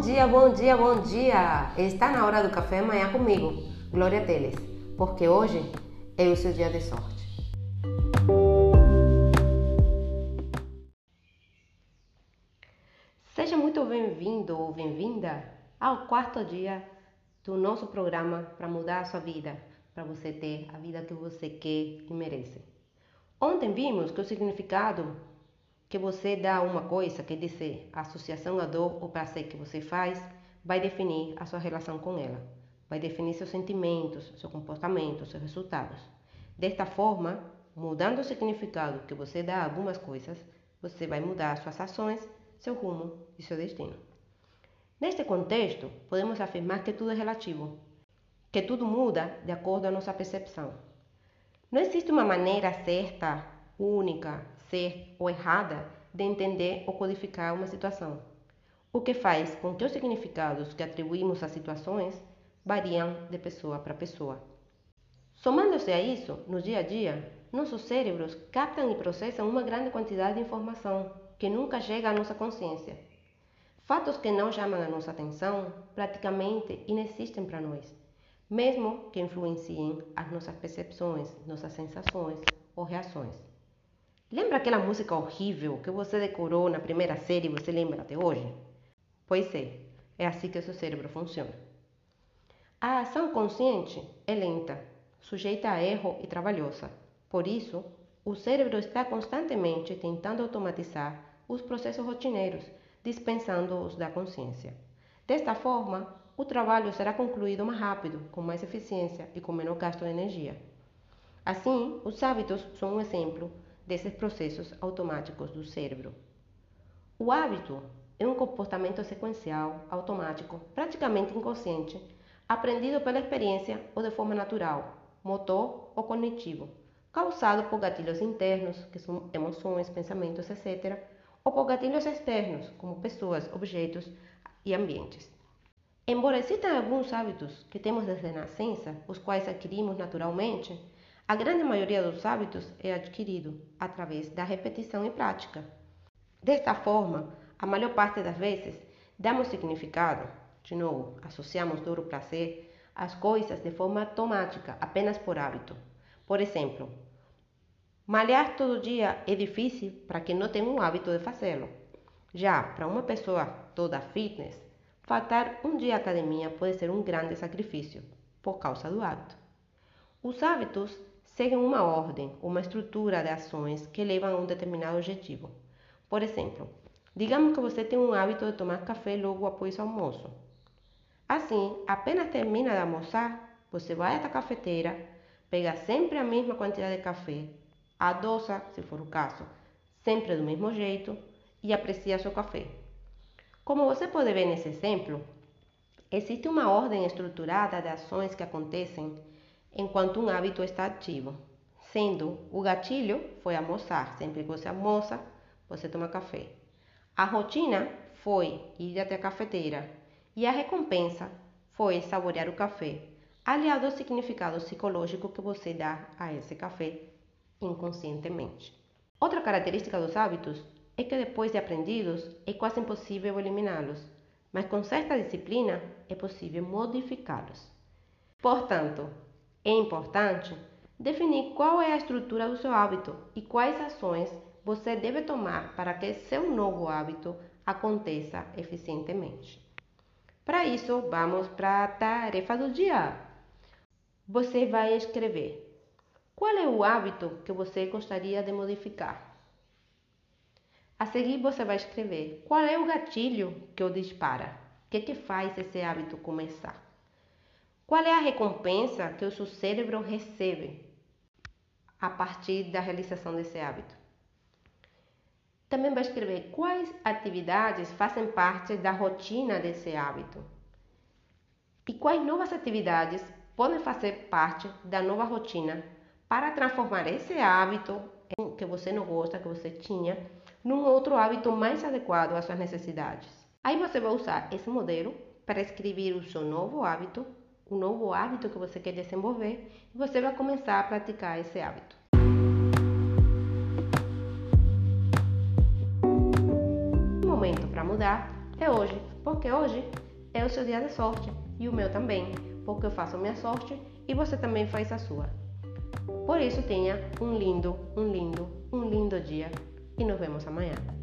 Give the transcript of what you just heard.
Bom dia, bom dia, bom dia! Está na hora do café amanhã comigo, Glória Teles, porque hoje é o seu dia de sorte. Seja muito bem-vindo ou bem-vinda ao quarto dia do nosso programa para mudar a sua vida, para você ter a vida que você quer e merece. Ontem vimos que o significado que você dá uma coisa, quer dizer, a associação a dor ou prazer que você faz, vai definir a sua relação com ela, vai definir seus sentimentos, seu comportamento, seus resultados. Desta forma, mudando o significado que você dá a algumas coisas, você vai mudar suas ações, seu rumo e seu destino. Neste contexto, podemos afirmar que tudo é relativo, que tudo muda de acordo com a nossa percepção. Não existe uma maneira certa, única, ser ou errada de entender ou codificar uma situação, o que faz com que os significados que atribuímos às situações variam de pessoa para pessoa. Somando-se a isso, no dia a dia, nossos cérebros captam e processam uma grande quantidade de informação que nunca chega à nossa consciência. Fatos que não chamam a nossa atenção praticamente inexistem para nós mesmo que influenciem as nossas percepções, nossas sensações ou reações. Lembra aquela música horrível que você decorou na primeira série e você lembra até hoje? Pois é, é assim que o seu cérebro funciona. A ação consciente é lenta, sujeita a erro e trabalhosa. Por isso, o cérebro está constantemente tentando automatizar os processos rotineiros, dispensando os da consciência. Desta forma, o trabalho será concluído mais rápido, com mais eficiência e com menor gasto de energia. Assim, os hábitos são um exemplo desses processos automáticos do cérebro. O hábito é um comportamento sequencial, automático, praticamente inconsciente, aprendido pela experiência ou de forma natural, motor ou cognitivo, causado por gatilhos internos, que são emoções, pensamentos, etc., ou por gatilhos externos, como pessoas, objetos e ambientes. Embora existam alguns hábitos que temos desde a nascença, os quais adquirimos naturalmente, a grande maioria dos hábitos é adquirido através da repetição e prática. Desta forma, a maior parte das vezes, damos significado, de novo, associamos dor ou prazer às coisas de forma automática, apenas por hábito. Por exemplo, malhar todo dia é difícil para quem não tem um hábito de fazê-lo. Já para uma pessoa toda fitness, Faltar um dia à academia pode ser um grande sacrifício, por causa do hábito. Os hábitos seguem uma ordem, uma estrutura de ações que levam a um determinado objetivo. Por exemplo, digamos que você tem um hábito de tomar café logo após o almoço. Assim, apenas termina de almoçar, você vai até a cafeteira, pega sempre a mesma quantidade de café, adoça, se for o caso, sempre do mesmo jeito e aprecia seu café. Como você pode ver nesse exemplo, existe uma ordem estruturada de ações que acontecem enquanto um hábito está ativo, sendo o gatilho foi almoçar, sempre que você almoça, você toma café. A rotina foi ir até a cafeteira e a recompensa foi saborear o café, aliado ao significado psicológico que você dá a esse café inconscientemente. Outra característica dos hábitos é que depois de aprendidos é quase impossível eliminá-los, mas com certa disciplina é possível modificá-los. Portanto, é importante definir qual é a estrutura do seu hábito e quais ações você deve tomar para que seu novo hábito aconteça eficientemente. Para isso, vamos para a tarefa do dia. Você vai escrever qual é o hábito que você gostaria de modificar. A seguir, você vai escrever qual é o gatilho que o dispara, o que, que faz esse hábito começar. Qual é a recompensa que o seu cérebro recebe a partir da realização desse hábito. Também vai escrever quais atividades fazem parte da rotina desse hábito e quais novas atividades podem fazer parte da nova rotina para transformar esse hábito que você não gosta, que você tinha, num outro hábito mais adequado às suas necessidades. Aí você vai usar esse modelo para escrever o seu novo hábito, o novo hábito que você quer desenvolver, e você vai começar a praticar esse hábito. momento para mudar é hoje, porque hoje é o seu dia de sorte e o meu também, porque eu faço a minha sorte e você também faz a sua. Por isso tenha um lindo, um lindo, um lindo dia e nos vemos amanhã.